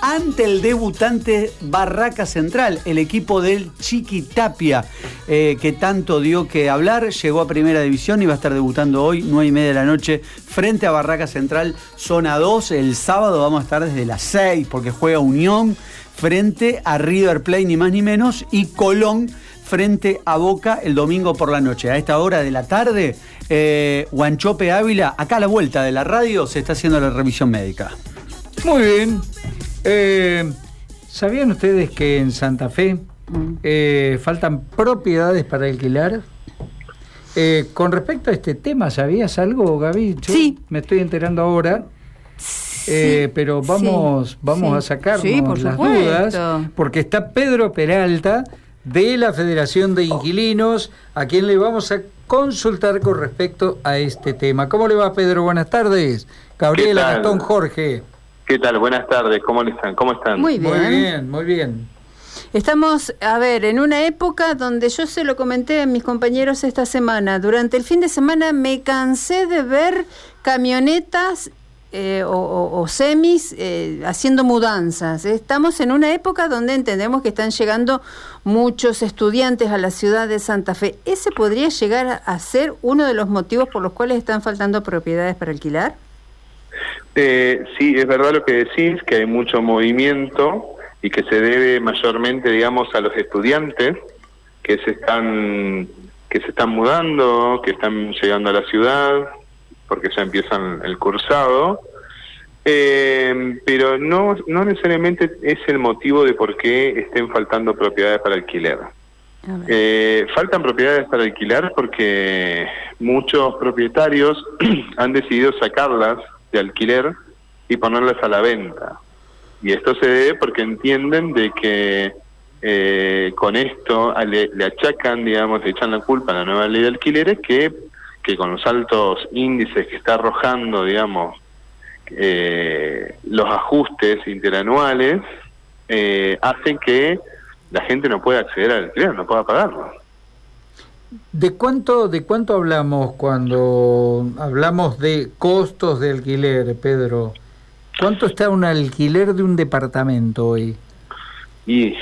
Ante el debutante Barraca Central, el equipo del Chiqui Tapia, eh, que tanto dio que hablar, llegó a primera división y va a estar debutando hoy, 9 y media de la noche, frente a Barraca Central, zona 2. El sábado vamos a estar desde las 6 porque juega Unión frente a River Plate, ni más ni menos, y Colón frente a Boca el domingo por la noche. A esta hora de la tarde, eh, Guanchope Ávila, acá a la vuelta de la radio, se está haciendo la revisión médica. Muy bien. Eh, ¿Sabían ustedes que en Santa Fe mm. eh, faltan propiedades para alquilar? con respecto a este tema, ¿sabías algo, Gaby? sí. Me estoy enterando ahora. pero vamos, vamos a sacarnos las dudas, porque está Pedro Peralta, de la Federación de Inquilinos, a quien le vamos a consultar con respecto a este tema. ¿Cómo le va, Pedro? Buenas tardes. Gabriela, Gastón, Jorge. ¿Qué tal? Buenas tardes. ¿Cómo están? ¿Cómo están? Muy bien. Muy bien, muy bien. Estamos, a ver, en una época donde yo se lo comenté a mis compañeros esta semana. Durante el fin de semana me cansé de ver camionetas eh, o, semis eh, haciendo mudanzas. Estamos en una época donde entendemos que están llegando muchos estudiantes a la ciudad de Santa Fe. ¿Ese podría llegar a ser uno de los motivos por los cuales están faltando propiedades para alquilar? Eh, sí, es verdad lo que decís, que hay mucho movimiento y que se debe mayormente, digamos, a los estudiantes que se están que se están mudando, que están llegando a la ciudad, porque ya empiezan el cursado, eh, pero no, no necesariamente es el motivo de por qué estén faltando propiedades para alquiler. Eh, faltan propiedades para alquilar porque muchos propietarios han decidido sacarlas de alquiler y ponerlas a la venta. Y esto se debe porque entienden de que eh, con esto le, achacan, digamos, le echan la culpa a la nueva ley de alquileres que que con los altos índices que está arrojando, digamos, eh, los ajustes interanuales, eh, hacen que la gente no pueda acceder al alquiler, no pueda pagarlo. ¿De cuánto, ¿De cuánto hablamos cuando hablamos de costos de alquiler, Pedro? ¿Cuánto está un alquiler de un departamento hoy? Y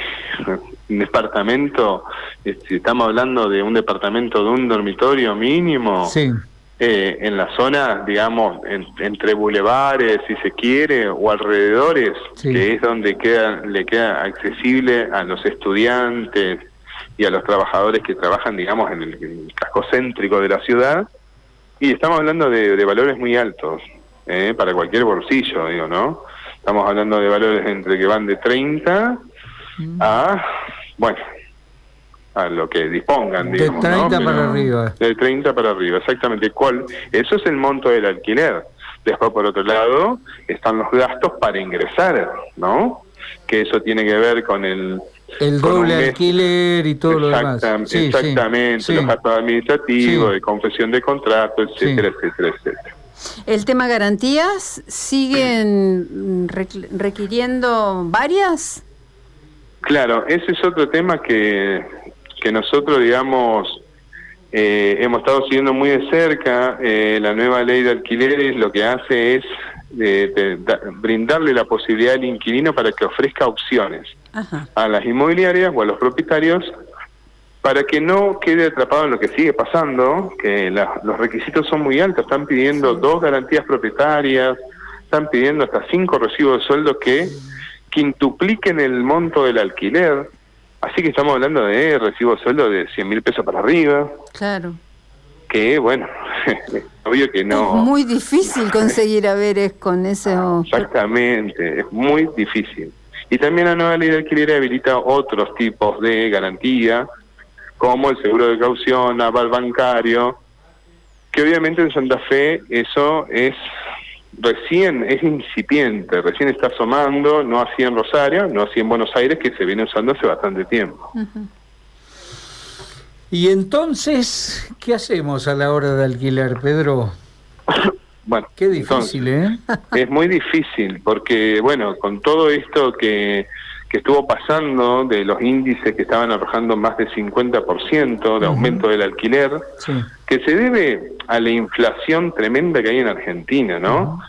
un departamento, si estamos hablando de un departamento de un dormitorio mínimo, sí. eh, en la zona, digamos, entre bulevares, si se quiere, o alrededores, que es donde queda, le queda accesible a los estudiantes y a los trabajadores que trabajan, digamos, en el, casco céntrico de la ciudad, y estamos hablando de, de valores muy altos, eh, para cualquier bolsillo, digo, ¿no? Estamos hablando de valores entre que van de 30 mm. a bueno, a lo que dispongan, digamos. De 30 para arriba. De 30 para arriba, exactamente. ¿Cuál? Eso es el monto del alquiler. Después, por otro lado, están los gastos para ingresar, ¿no? Que eso tiene que ver con el... El doble alquiler y todo lo demás. exactamente, los gastos administrativos, de confesión de contrato, etcétera, etcétera, etcétera. ¿El tema garantías siguen requiriendo varias? Claro, ese es otro tema que, que nosotros, digamos, eh, hemos estado siguiendo muy de cerca. Eh, la nueva ley de alquileres lo que hace es eh, brindarle la posibilidad al inquilino para que ofrezca opciones a las inmobiliarias o a los propietarios para que no quede atrapado en lo que sigue pasando, que los requisitos son muy altos, están pidiendo dos garantías propietarias, están pidiendo hasta cinco recibos de sueldo que quintupliquen el monto del alquiler. Así que estamos hablando de recibo sueldo de 100 mil pesos para arriba. Claro. Que bueno, obvio que no. Es muy difícil conseguir haberes con ese. Exactamente, es muy difícil. Y también la nueva ley de alquiler habilita otros tipos de garantía, como el seguro de caución, aval bancario, que obviamente en Santa Fe eso es recién es incipiente, recién está asomando, no así en Rosario, no así en Buenos Aires, que se viene usando hace bastante tiempo. Y entonces, ¿qué hacemos a la hora de alquilar, Pedro? bueno, qué difícil, ¿eh? Es muy difícil, porque, bueno, con todo esto que, que estuvo pasando, de los índices que estaban arrojando más del 50% de aumento del alquiler, que se debe a la inflación tremenda que hay en Argentina, ¿no?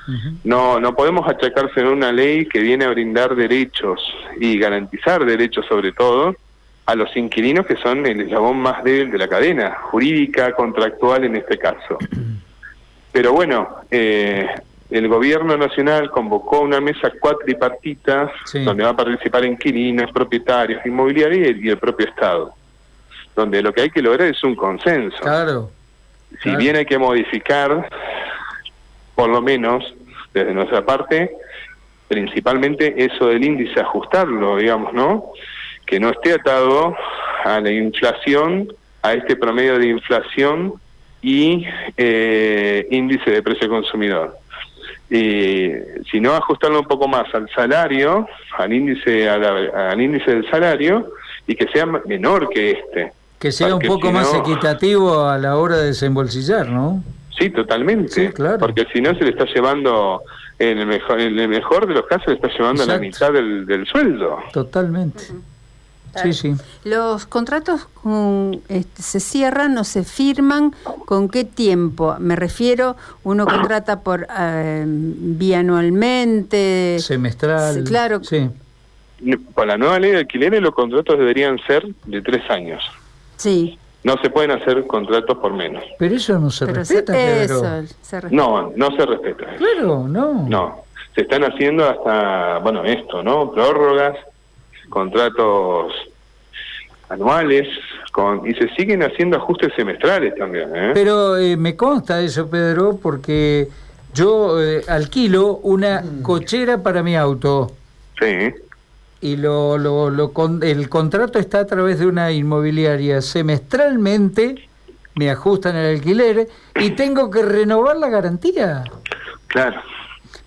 No no podemos achacarse en una ley que viene a brindar derechos y garantizar derechos sobre todo a los inquilinos que son el eslabón más débil de la cadena jurídica, contractual en este caso. Pero bueno, eh, el gobierno nacional convocó una mesa cuatripartita donde va a participar inquilinos, propietarios, inmobiliarios y el propio Estado, donde lo que hay que lograr es un consenso. Claro si bien hay que modificar, por lo menos desde nuestra parte, principalmente eso del índice, ajustarlo, digamos, ¿no? Que no esté atado a la inflación, a este promedio de inflación y eh, índice de precio consumidor. Y no ajustarlo un poco más al salario, al índice, al índice del salario, y que sea menor que este. Que sea un poco más equitativo a la hora de desembolsillar, ¿no? Sí, totalmente. claro. Porque si no se le está llevando, en el mejor, en el mejor de los casos, le está llevando la mitad del, sueldo. Totalmente. Sí, sí. Los contratos este, se cierran o se firman con qué tiempo? Me refiero, uno contrata por eh, bianualmente, semestral. Claro. Sí. Con la nueva ley de alquileres los contratos deberían ser de tres años. Sí. No se pueden hacer contratos por menos. Pero eso no se respeta, No, no se respeta. Claro, no. No. Se están haciendo hasta, bueno, esto, ¿no? Prórrogas, contratos anuales, con, y se siguen haciendo ajustes semestrales también. ¿eh? Pero eh, me consta eso, Pedro, porque yo eh, alquilo una cochera para mi auto. Sí y lo, lo, lo el contrato está a través de una inmobiliaria semestralmente, me ajustan el alquiler y tengo que renovar la garantía. Claro.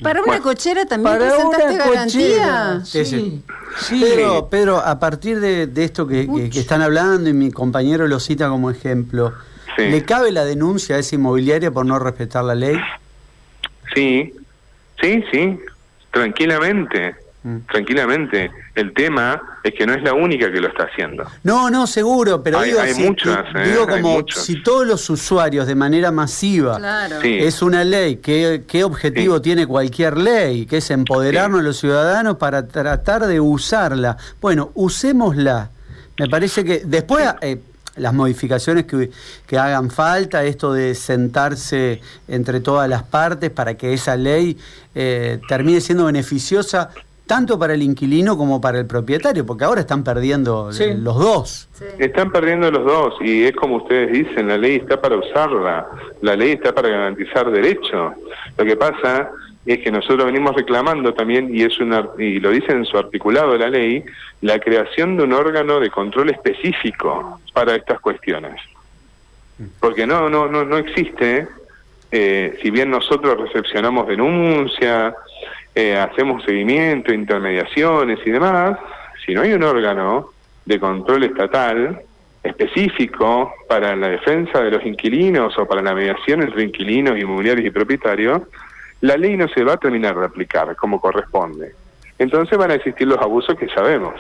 Para una cochera también para presentaste garantía. Sí, sí. Pedro, a partir de, esto que, están hablando y mi compañero lo cita como ejemplo, ¿le cabe la denuncia a esa inmobiliaria por no respetar la ley? Sí, sí, sí, tranquilamente. Mm. tranquilamente. El tema es que no es la única que lo está haciendo. No, no, seguro, pero hay, digo, muchas, ¿eh? digo como si todos los usuarios de manera masiva es una ley, ¿qué, qué objetivo tiene cualquier ley? Que es empoderarnos a los ciudadanos para tratar de usarla. Bueno, usémosla. Me parece que después... Eh, las modificaciones que, que, hagan falta, esto de sentarse entre todas las partes para que esa ley eh, termine siendo beneficiosa tanto para el inquilino como para el propietario, porque ahora están perdiendo los dos. Están perdiendo los dos y es como ustedes dicen, la ley está para usarla, la ley está para garantizar derechos. Lo que pasa es que nosotros venimos reclamando también, y, es una, y lo dice en su articulado de la ley, la creación de un órgano de control específico para estas cuestiones. Porque no, no, no, no existe, eh, si bien nosotros recepcionamos denuncias, eh, hacemos seguimiento, intermediaciones y demás, si no hay un órgano de control estatal específico para la defensa de los inquilinos o para la mediación entre inquilinos, inmobiliarios y propietarios, la ley no se va a terminar de aplicar como corresponde. Entonces van a existir los abusos que sabemos.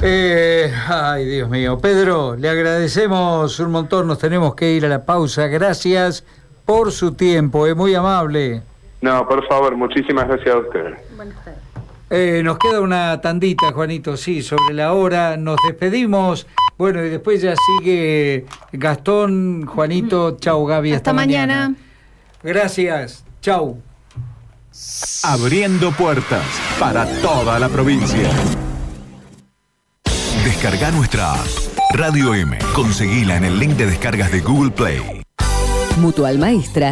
Eh, ay, Dios mío. Pedro, le agradecemos un montón, nos tenemos que ir a la pausa. Gracias por su tiempo, es muy amable. No, por favor, muchísimas gracias a ustedes. Buenas tardes. Eh, nos queda una tandita, Juanito, sí, sobre la hora. Nos despedimos. Bueno, y después ya sigue Gastón, Juanito. Chau, Gaby. Hasta, mañana. Gracias. Chau. Abriendo puertas para toda la provincia. Descarga nuestra app. Radio M. Conseguila en el link de descargas de Google Play. Mutual Maestra